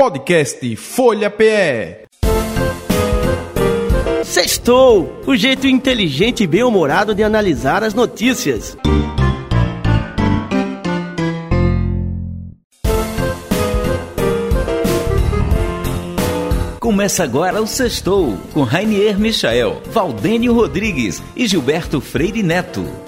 Podcast Folha PE. Sextou, o jeito inteligente e bem-humorado de analisar as notícias. Começa agora o Sextou, com Rainier Michael, Valdênio Rodrigues e Gilberto Freire Neto.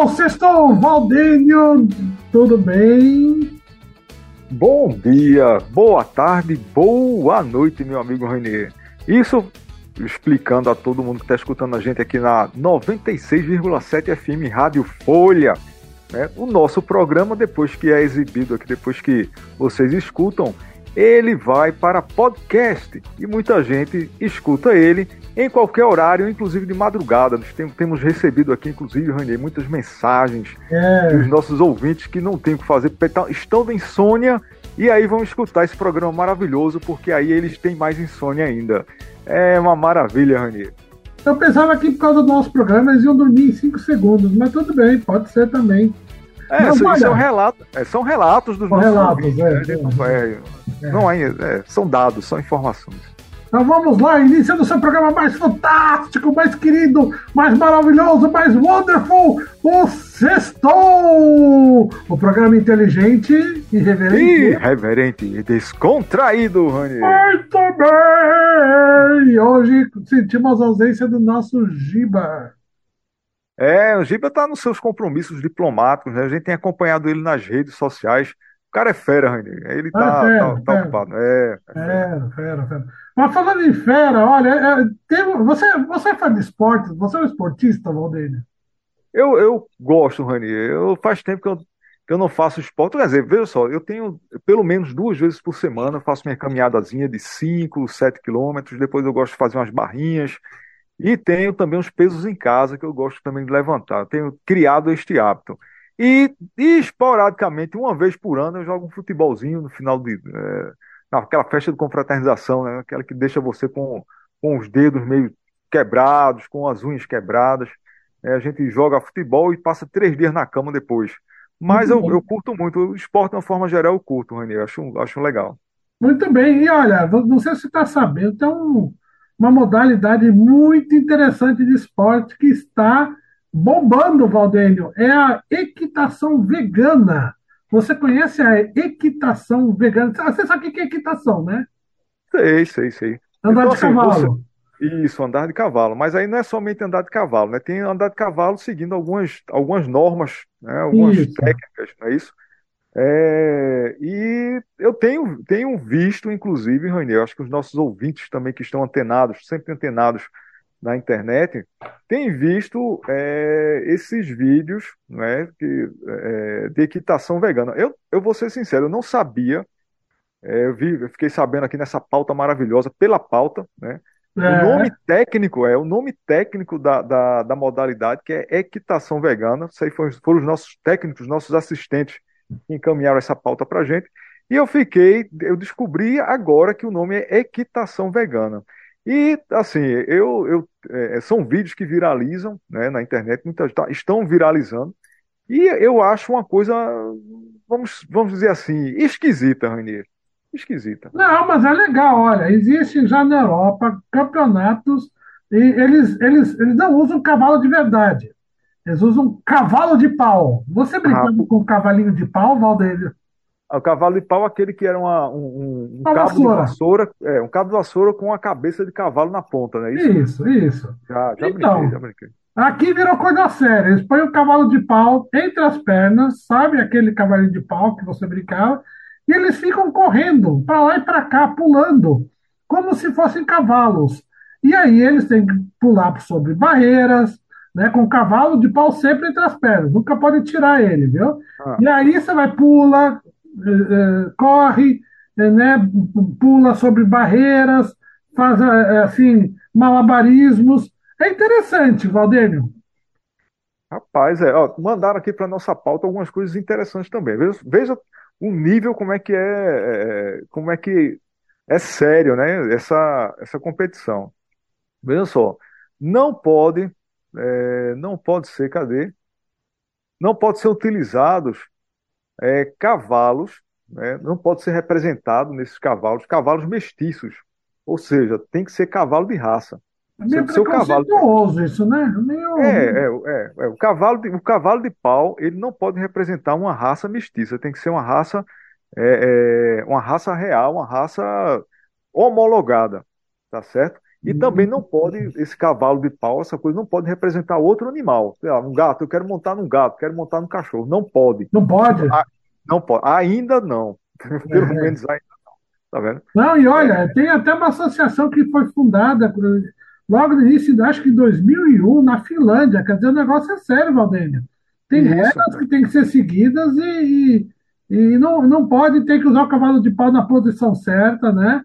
Então, sextou, Valdênio, tudo bem? Bom dia, boa tarde, boa noite, meu amigo Renier. Isso explicando a todo mundo que está escutando a gente aqui na 96,7 FM Rádio Folha. Né? O nosso programa, depois que é exibido aqui, depois que vocês escutam, ele vai para podcast e muita gente escuta ele em qualquer horário, inclusive de madrugada. Nós tem- temos recebido aqui, inclusive, Ranier, muitas mensagens É, dos nossos ouvintes que não tem o que fazer, tá- estão de insônia e aí vão escutar esse programa maravilhoso, porque aí eles têm mais insônia ainda. É uma maravilha, Ranier. eu pensava que por causa do nosso programa eles iam dormir em 5 segundos, mas tudo bem, pode ser também. É, Mas são, relatos, são relatos dos São nossos relatos, ouvintes. é, né? Não- é, É. não é- é, são dados, são informações. Então vamos lá, iniciando o seu programa mais fantástico, mais querido, mais maravilhoso, mais wonderful, o Sextou! O programa inteligente, irreverente. Irreverente e descontraído, Ranier. Muito bem! Hoje sentimos a ausência do nosso Giba. É, o Giba tá nos seus compromissos diplomáticos, né? A gente tem acompanhado ele nas redes sociais. O cara é fera, Ranier. Ele tá, Ah, fera, tá- tá fera. ocupado. É, é fera. Fera, fera, fera. Mas falando em fera, olha, é, tem- você, você é fã de esportes? Você é um esportista, Valdênio? Eu, eu gosto, Ranier. Eu faz tempo que eu, que eu não faço esporte. Quer dizer, veja só, eu tenho pelo menos duas vezes por semana, eu faço minha caminhadazinha de 5, 7 quilômetros. Depois eu gosto de fazer umas barrinhas. E tenho também uns pesos em casa que eu gosto também de levantar. Tenho criado este hábito. E, e esporadicamente, uma vez por ano, eu jogo um futebolzinho no final de. É, naquela festa de confraternização, né? Aquela que deixa você com, com os dedos meio quebrados, com as unhas quebradas. É, a gente joga futebol e passa três dias na cama depois. Mas eu, eu curto muito. O esporte, de uma forma geral, eu curto, Rani. Eu acho, acho legal. Muito bem, e olha, não sei se você está sabendo, tem um- uma modalidade muito interessante de esporte que está bombando, Valdênio. É a equitação vegana. Você conhece a equitação vegana? Você sabe o que é equitação, né? Sei, sei, sei. Andar Então, de assim, cavalo. Isso, andar de cavalo. Mas aí não é somente andar de cavalo, né? Tem andar de cavalo seguindo algumas, algumas normas, né? Algumas Isso. técnicas, não é isso? É, e eu tenho, tenho visto, inclusive, Rainer, eu acho que os nossos ouvintes também que estão antenados, sempre antenados na internet, têm visto é, esses vídeos, né, que, é, de equitação vegana. Eu, eu vou ser sincero, eu não sabia, é, eu vi, eu fiquei sabendo aqui nessa pauta maravilhosa, pela pauta, né? O É, nome técnico é o nome técnico da, da, da modalidade, que é equitação vegana. Isso aí foram, foram os nossos técnicos, nossos assistentes que encaminharam essa pauta para gente. E eu fiquei, eu descobri agora que o nome é equitação vegana. E assim, eu, eu é, são vídeos que viralizam, né, na internet, muitas tá- estão viralizando. E eu acho uma coisa, vamos, vamos dizer assim, esquisita, Rainier. Esquisita. Não, mas é legal, olha, existe já na Europa campeonatos e eles, eles, eles não usam cavalo de verdade. Eles usam cavalo de pau. Você brincando Ah, com cavalinho de pau, Valdênio? O cavalo de pau, aquele que era uma- um, um- cabo de vassoura. é, um cabo de vassoura com a cabeça de cavalo na ponta, né? Isso, Isso, isso. já, já Então. brinquei, já brinquei. Aqui virou coisa séria. Eles põem o cavalo de pau entre as pernas, sabe aquele cavalinho de pau que você brincava, e eles ficam correndo para lá e para cá, pulando. como se fossem cavalos. E aí eles têm que pular sobre barreiras, né, com o cavalo de pau sempre entre as pernas, nunca pode tirar ele, viu? Ah. E aí você vai, pula, corre, eh, né, pula sobre barreiras, faz eh, assim, malabarismos. É interessante, Valdênio. Rapaz, é, ó, mandaram aqui para nossa pauta algumas coisas interessantes também. Veja, veja o nível como é que é, é, como é que é sério, né? Essa, essa competição. Veja só, não pode, é, não pode ser, cadê? Não pode ser utilizados é, cavalos, né? Não pode ser representado nesses cavalos, cavalos mestiços. Ou seja, tem que ser cavalo de raça. É meio Seu- cavalo- isso, né? Meio... É, é, é, é. O cavalo de, o cavalo de pau, ele não pode representar uma raça mestiça, tem que ser uma raça, é, é, uma raça real, uma raça homologada, tá certo? E também não pode, esse cavalo de pau, essa coisa, não pode representar outro animal. Sei lá, um gato, eu quero montar num gato, quero montar num cachorro. Não pode. Não pode? Ah, Não pode. Ainda não. Pelo É. menos ainda não. Tá vendo? Não, e olha, tem até uma associação que foi fundada por- logo no início, acho que em 2001, na Finlândia. Quer dizer, o negócio é sério, Valdênio. Tem Isso. regras que têm que ser seguidas e, e, e não, não pode ter que usar o cavalo de pau na posição certa, né?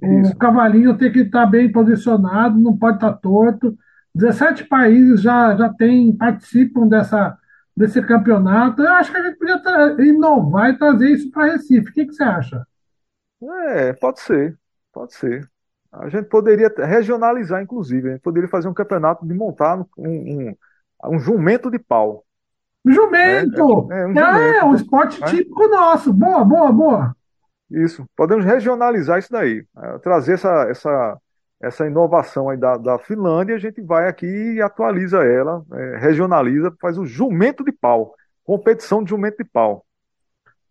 O Isso. cavalinho tem que estar bem posicionado, não pode estar torto. 17 países já, já tem, participam dessa, desse campeonato. Eu acho que a gente podia inovar e trazer isso para Recife. O que, que você acha? É, pode ser, pode ser. A gente poderia regionalizar, inclusive. A gente poderia fazer um campeonato de montar um, um, um jumento de pau. Jumento! É, é, é um É, jumento. um esporte né? típico nosso. Boa, boa, boa. Isso. Podemos regionalizar isso daí. eh, Trazer essa, essa, essa inovação aí da, da Finlândia, a gente vai aqui e atualiza ela, eh, regionaliza, faz o jumento de pau. Competição de jumento de pau.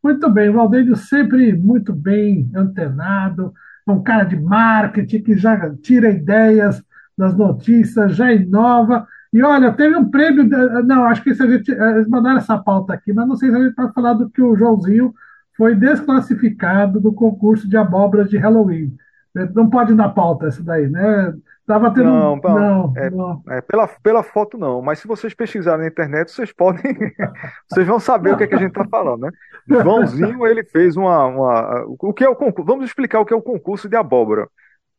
Muito bem, o Valdênio sempre muito bem antenado, é um cara de marketing que já tira ideias das notícias, já inova. E olha, teve um prêmio. Não, acho que se a gente. eh, Eles mandaram essa pauta aqui, mas não sei se a gente pode falar do que o Joãozinho foi desclassificado do concurso de abóboras de Halloween. Eh, Não pode ir na pauta essa daí, né? Tava tendo. Não, não, não, é- não. É, pela, pela foto não, mas se vocês pesquisarem na internet, vocês podem, vocês vão saber o que é que a gente está falando, né? Joãozinho, ele fez uma, uma, o que é o concurso? Vamos explicar o que é o concurso de abóbora,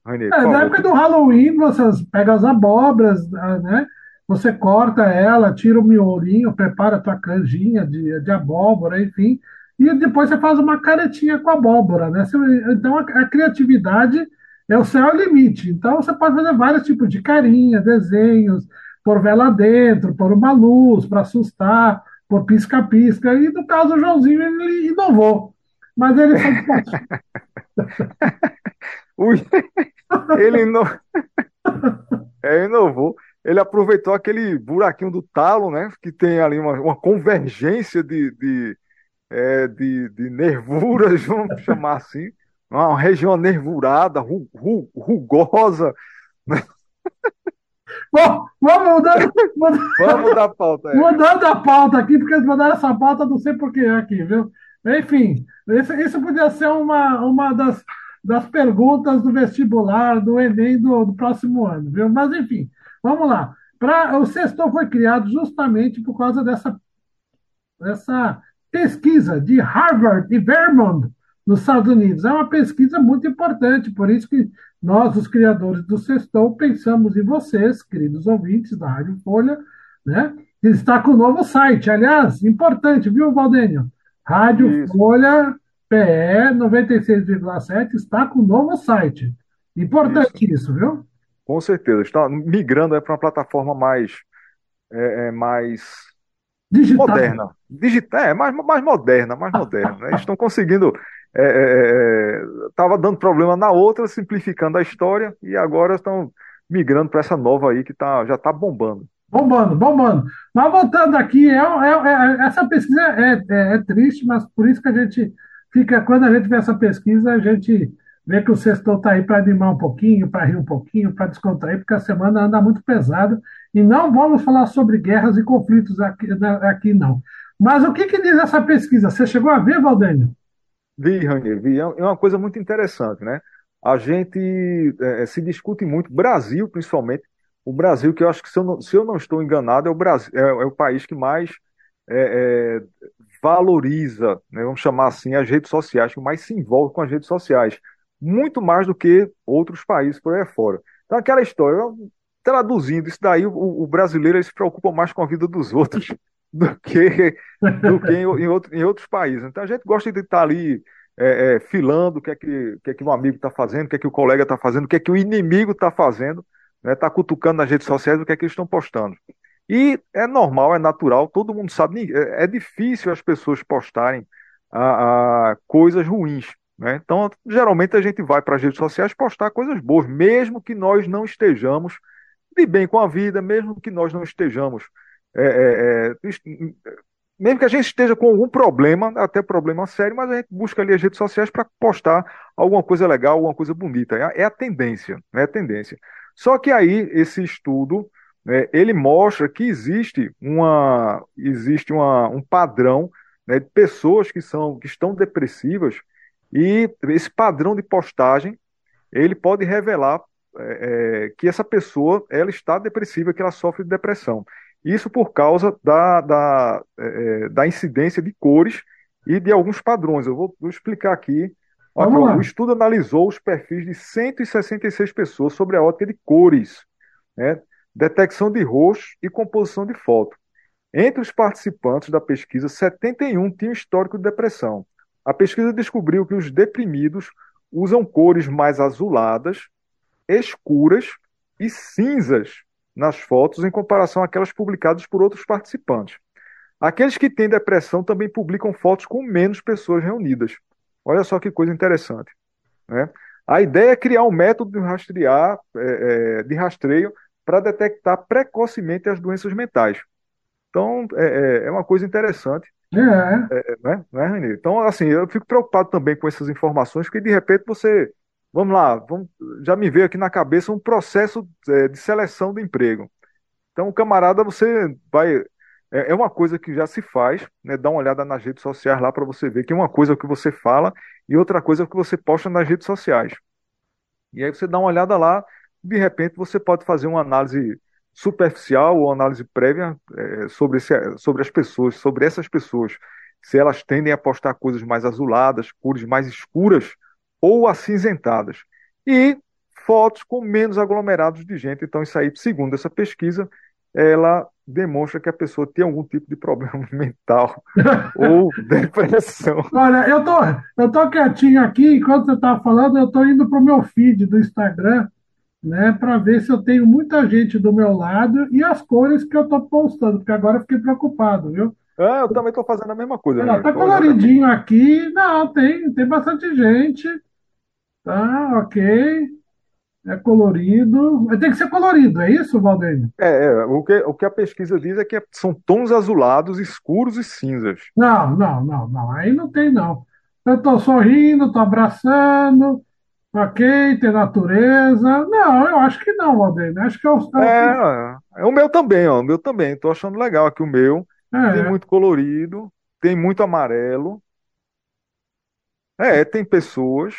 É, na época do Halloween, você pega as abóboras, ah, né? Você corta ela, tira o miolinho, prepara a tua canjinha de, de abóbora, enfim, e depois você faz uma caretinha com abóbora, né? Então a, criatividade é o céu é limite. Então você pode fazer vários tipos de carinha, desenhos, pôr vela dentro, pôr uma luz para assustar, pôr pisca-pisca. E no caso o Joãozinho ele inovou. Mas ele ele não, é, inovou. Ele aproveitou aquele buraquinho do talo, né? Que tem ali uma, uma convergência de, de, é, de, de nervuras, vamos chamar assim. Uma região nervurada, ru- ru- rugosa. Bom, vamos mudando, mudando, Vamos dar pauta. É. mudando a pauta aqui, porque eles mandaram essa pauta, não sei por que aqui, viu? Enfim, isso, isso podia ser uma, uma das, das perguntas do vestibular, do Enem do, do próximo ano, viu? Mas, enfim, vamos lá. Pra, o Sextou foi criado justamente por causa dessa, dessa pesquisa de Harvard e Vermont, nos Estados Unidos. É uma pesquisa muito importante, por isso que nós, os criadores do Sextou, pensamos em vocês, queridos ouvintes da Rádio Folha, né? Que está com o novo site. Aliás, importante, viu, Valdênio? Rádio Isso. Folha PE 96,7 está com o novo site. Importante isso, viu? Com certeza. Está migrando para uma plataforma mais, é, é, mais Digital. moderna. Digital, é, mais, mais moderna, mais moderna. né? Eles estão conseguindo. Estava dando problema na outra, simplificando a história, e agora estão migrando para essa nova aí que tá, já está bombando. Bombando, bombando. Mas voltando aqui, é, é- é- essa pesquisa é, é- é triste, mas por isso que a gente fica, quando a gente vê essa pesquisa, a gente vê que o Sextou está aí para animar um pouquinho, para rir um pouquinho, para descontrair, porque a semana anda muito pesada. E não vamos falar sobre guerras e conflitos aqui, né, aqui não. Mas o que, que diz essa pesquisa? Você chegou a ver, Valdênio? Vi, Rainier, vi. É uma coisa muito interessante, né? a gente é, se discute muito, Brasil principalmente, o Brasil, que eu acho que se eu não, se eu não estou enganado, é o, Brasil, é, é o país que mais é, é, valoriza, né, vamos chamar assim, as redes sociais, que mais se envolve com as redes sociais, muito mais do que outros países por aí fora. Então, aquela história, traduzindo isso daí, o, o brasileiro se preocupa mais com a vida dos outros do que, do que em, em, outro, em outros países. Então, a gente gosta de estar ali é, é, filando o que é que, que, é que o amigo está fazendo, o que é que o colega está fazendo, o que é que o inimigo está fazendo, está né, cutucando nas redes sociais o que é que eles estão postando. E é normal, é natural, todo mundo sabe, é, é difícil as pessoas postarem a, a coisas ruins. Né? Então, geralmente a gente vai para as redes sociais postar coisas boas, mesmo que nós não estejamos de bem com a vida, mesmo que nós não estejamos. É, é, é mesmo que a gente esteja com algum problema, até problema sério, mas a gente busca ali as redes sociais para postar alguma coisa legal, alguma coisa bonita. É, é a tendência, é a tendência. Só que aí esse estudo né, ele mostra que existe uma existe uma, um padrão né, de pessoas que são que estão depressivas e esse padrão de postagem ele pode revelar é, é, que essa pessoa ela está depressiva, que ela sofre de depressão. Isso por causa da, da, é, é da incidência de cores e de alguns padrões. Eu vou, vou explicar aqui. o estudo analisou os perfis de 166 pessoas sobre a ótica de cores. Né? detecção de rosto e composição de foto. Entre os participantes da pesquisa, 71 tinham histórico de depressão. A pesquisa descobriu que os deprimidos usam cores mais azuladas, escuras e cinzas nas fotos em comparação àquelas publicadas por outros participantes. Aqueles que têm depressão também publicam fotos com menos pessoas reunidas. Olha só que coisa interessante. Né? A ideia é criar um método de rastrear, é, é, de rastreio para detectar precocemente as doenças mentais. Então, é, é, é uma coisa interessante. É. é né? Né, Renê? Então, assim, eu fico preocupado também com essas informações, porque de repente você. Vamos lá, vamos, já me veio aqui na cabeça um processo é, de seleção de emprego. Então, camarada, você vai. É, é uma coisa que já se faz, né? Dá uma olhada nas redes sociais lá para você ver que uma coisa é o que você fala e outra coisa é o que você posta nas redes sociais. E aí você dá uma olhada lá, de repente você pode fazer uma análise superficial ou análise prévia é, sobre, esse, sobre as pessoas, sobre essas pessoas, se elas tendem a postar coisas mais azuladas, cores mais escuras ou acinzentadas. E fotos com menos aglomerados de gente. Então, isso aí, segundo essa pesquisa, ela demonstra que a pessoa tem algum tipo de problema mental ou depressão. Olha, eu tô, eu tô quietinho aqui, enquanto você estava falando, eu tô indo para o meu feed do Instagram né, para ver se eu tenho muita gente do meu lado e as cores que eu estou postando, porque agora eu fiquei preocupado, viu? É, eu também estou fazendo a mesma coisa. Está tá coloridinho aqui. Não, tem, tem bastante gente. Tá, ok. É colorido. Tem que ser colorido, é isso, Valdênio? É, é, o, que, o que a pesquisa diz é que são tons azulados, escuros e cinzas. Não, não, não, não. Aí não tem, não. Eu estou sorrindo, estou abraçando, Ok, tem natureza. Não, eu acho que não, Aldeia. Acho que é o. É, é o meu também, ó. O meu também. Tô achando legal aqui o meu. É. Tem muito colorido, tem muito amarelo. É, tem pessoas,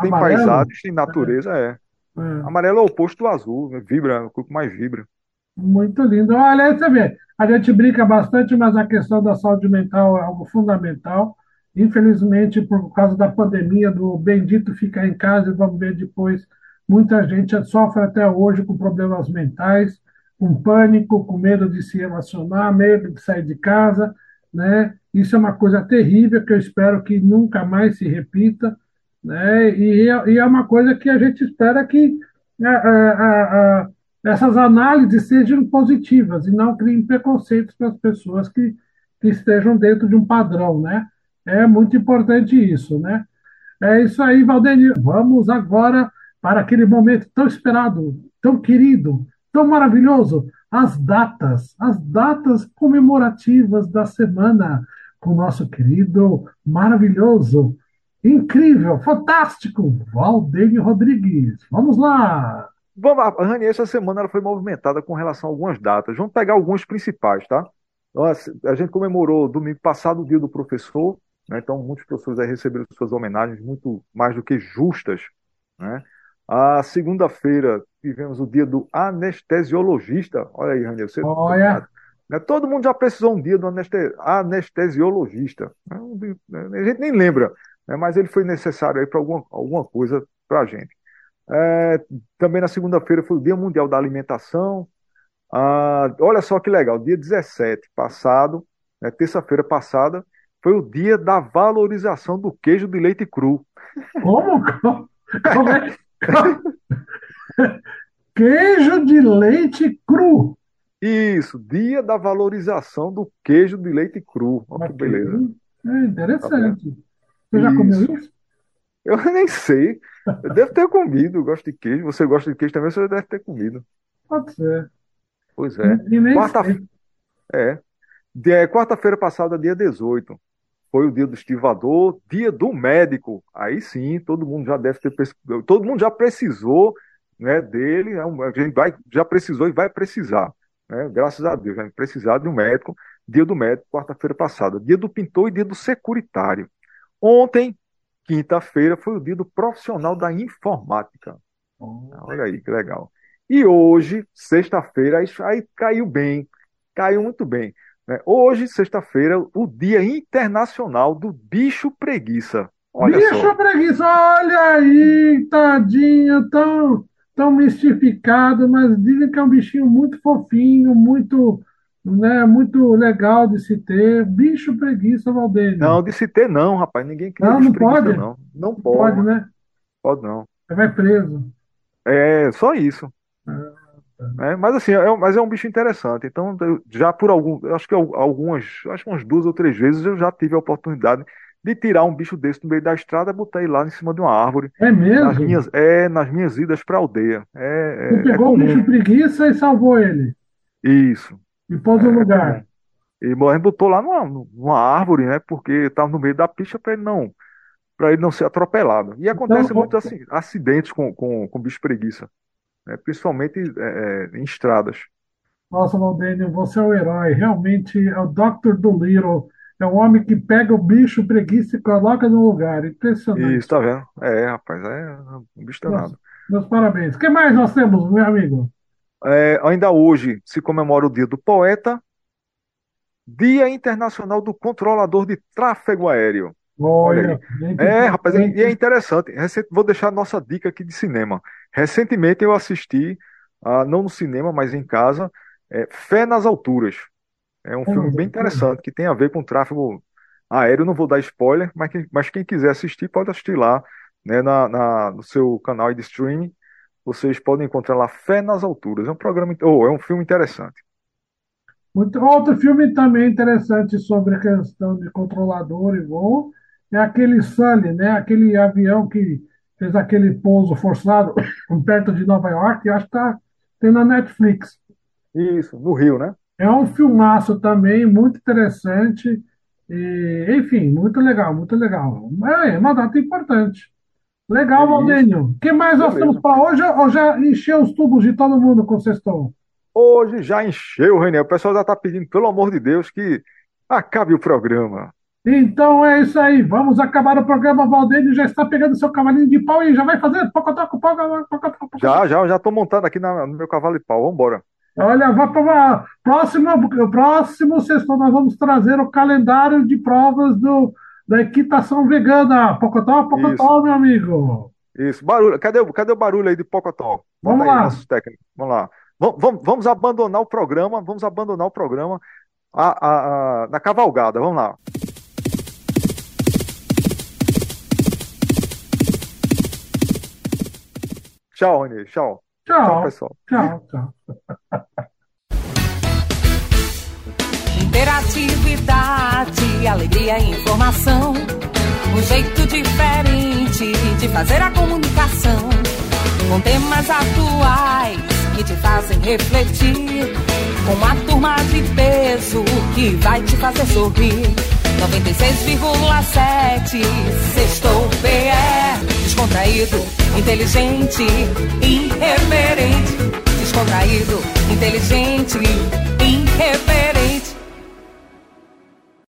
tem amarelo? paisagens, tem natureza, é. é. é. Amarelo é o oposto do azul, né? vibra, o que mais vibra. Muito lindo. Olha, você vê, a gente brinca bastante, mas a questão da saúde mental é algo fundamental. Infelizmente, por causa da pandemia, do bendito ficar em casa, e vamos ver depois, muita gente sofre até hoje com problemas mentais, com pânico, com medo de se relacionar, medo de sair de casa, né? Isso é uma coisa terrível que eu espero que nunca mais se repita, né? E, e é uma coisa que a gente espera que a, a, a, essas análises sejam positivas e não criem preconceitos para as pessoas que, que estejam dentro de um padrão, né? É muito importante isso, né? É isso aí, Valdênio. Vamos agora para aquele momento tão esperado, tão querido, tão maravilhoso, as datas, as datas comemorativas da semana com o nosso querido, maravilhoso, incrível, fantástico, Valdênio Rodrigues. Vamos lá! Vamos lá, Rani, essa semana ela foi movimentada com relação a algumas datas. Vamos pegar alguns principais, tá? Nossa, a gente comemorou domingo passado o dia do professor, né? Então, muitos professores aí receberam suas homenagens muito mais do que justas Né? A segunda-feira tivemos o dia do anestesiologista. Olha aí, Raniel, você Olha. né? Todo mundo já precisou um dia do aneste- anestesiologista. né? A gente nem lembra, né? mas ele foi necessário aí para alguma, alguma coisa para a gente. É, também na segunda-feira foi o Dia Mundial da Alimentação. Ah, olha só que legal, dia 17 passado, né, terça-feira passada, foi o dia da valorização do queijo de leite cru. Como? Como é? Queijo de leite cru. Isso, dia da valorização do queijo de leite cru. Olha que beleza. É interessante. Você já Isso. comeu isso? Eu nem sei. Eu devo ter comido, eu gosto de queijo. Você gosta de queijo também, você deve ter comido. Pode ser. Pois é. Quarta-. É. É, Quarta-feira passada, dia 18, foi o dia do estivador, dia do médico. Aí sim, todo mundo já deve ter, todo mundo já precisou, né, dele, né, a gente vai, já precisou e vai precisar, né, graças a Deus, vai precisar de um médico. Dia do médico, quarta-feira passada, dia do pintor e dia do securitário. Ontem, quinta-feira, foi o dia do profissional da informática. Olha aí, que legal. E hoje, sexta-feira, aí, aí caiu bem, caiu muito bem. Né? Hoje, sexta-feira, o Dia Internacional do Bicho Preguiça. Olha Bicho só. preguiça, olha aí, tadinho, tão, tão mistificado, mas dizem que é um bichinho muito fofinho, muito, né, muito legal de se ter. Bicho preguiça, Valdênio. Não, de se ter não, rapaz. Ninguém cria Não, não preguiça, pode? não. Não Pode, pode, né? pode não. Você vai preso. É só isso. Ah, É, mas assim, é, mas é um bicho interessante. Então, já por algum, acho que al- algumas, acho que umas duas ou três vezes eu já tive a oportunidade de tirar um bicho desse no meio da estrada, botar ele lá em cima de uma árvore. É Nas mesmo? minhas, é, nas minhas idas para a aldeia. É, Você é, é pegou o comum. bicho preguiça e salvou ele. Isso. E pôs no É lugar. comum. E a gente botou lá numa, numa árvore, né? Porque estava no meio da pista para ele não, para ele não ser atropelado. E acontece Então, muitos assim, acidentes com, com, com bicho preguiça, né? Principalmente é, é, em estradas. Nossa, Valdênio, você é o herói. Realmente é o Dr. Dolittle. É o homem que pega o bicho preguiça e coloca no lugar. Impressionante. Isso, tá vendo? É, rapaz, é um bicho danado. Meus, meus parabéns. O que mais nós temos, meu amigo? É, ainda hoje se comemora o Dia do Poeta, Dia Internacional do Controlador de Tráfego Aéreo. Olha Olha, gente, É, rapaz, e e é interessante. Vou deixar a nossa dica aqui de cinema. Recentemente eu assisti, ah, não no cinema, mas em casa, é, Fé nas Alturas. É um Fé filme bem interessante que tem a ver com tráfego aéreo. Não vou dar spoiler, mas quem, mas quem quiser assistir pode assistir lá, né, na, na- no seu canal de streaming. Vocês podem encontrar lá Fé nas Alturas. É um programa, ou é um filme interessante. Muito- outro filme também interessante sobre a questão de controlador e voo é aquele Sully, né? Aquele avião que fez aquele pouso forçado perto de Nova York. Eu acho que tá, tem na Netflix. Isso, no Rio, né? É um filmaço também, muito interessante. E, enfim, muito legal, muito legal. É, é uma data importante. Legal, Isso. Valdênio. O que mais nós temos para hoje? Ou já encheu os tubos de todo mundo com o sextou? Hoje já encheu, René. O pessoal já está pedindo, pelo amor de Deus, que acabe o programa. Então é isso aí. Vamos acabar o programa. Valdênio já está pegando seu cavalinho de pau e já vai fazer. Pocotó, pocotó, pocotó. Já, já, já estou montando aqui na- no meu cavalo de pau. Vambora. Olha, vai para próximo, próximo sexto nós vamos trazer o calendário de provas do, da equitação vegana. Pocotó, pocotó, meu amigo. Isso, barulho. Cadê, o- cadê o barulho aí de Pocotó? Vamos lá. Vamos lá. Vamos, vamos, vamos abandonar o programa. Vamos abandonar o programa a, a- a- na cavalgada. Vamos lá. Tchau, Renê. Tchau. Tchau, Tchau, pessoal. tchau, tchau. Interatividade, alegria e informação. Um jeito diferente de fazer a comunicação. Com temas atuais que te fazem refletir. Com uma turma de peso que vai te fazer sorrir. 96,7 Sextou PE Descontraído, inteligente, irreverente. Descontraído, inteligente, irreverente